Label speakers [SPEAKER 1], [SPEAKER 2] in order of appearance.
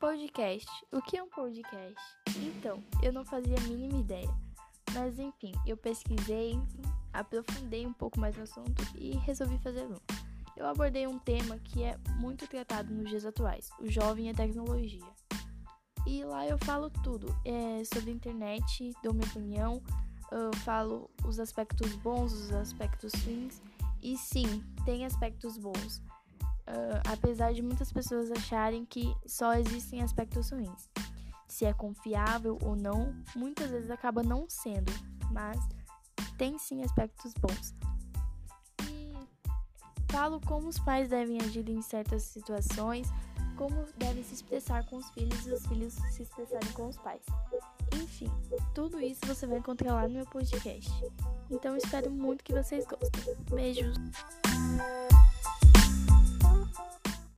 [SPEAKER 1] Podcast. O que é um podcast? Então, eu não fazia a mínima ideia. Mas enfim, eu pesquisei, aprofundei um pouco mais no assunto e resolvi fazer um. Eu abordei um tema que é muito tratado nos dias atuais, o jovem e a tecnologia. E lá eu falo tudo é, sobre a internet, dou minha opinião, falo os aspectos bons, os aspectos ruins. E sim, tem aspectos bons uh, apesar de muitas pessoas acharem que só existem aspectos ruins. Se é confiável ou não, muitas vezes acaba não sendo, mas tem sim aspectos bons. E falo como os pais devem agir em certas situações, como devem se expressar com os filhos e os filhos se expressarem com os pais. Enfim, tudo isso você vai encontrar lá no meu podcast. Então espero muito que vocês gostem. Beijos!